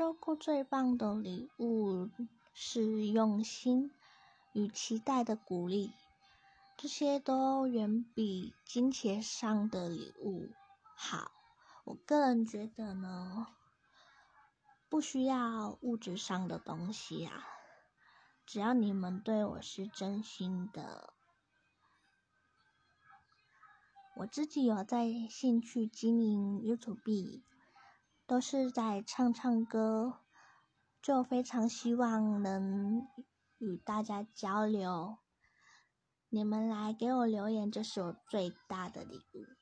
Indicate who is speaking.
Speaker 1: 收过最棒的礼物是用心与期待的鼓励，这些都远比金钱上的礼物好。我个人觉得呢，不需要物质上的东西啊，只要你们对我是真心的。我自己有在兴趣经营 YouTube，都是在唱唱歌，就非常希望能与大家交流。你们来给我留言，这是我最大的礼物。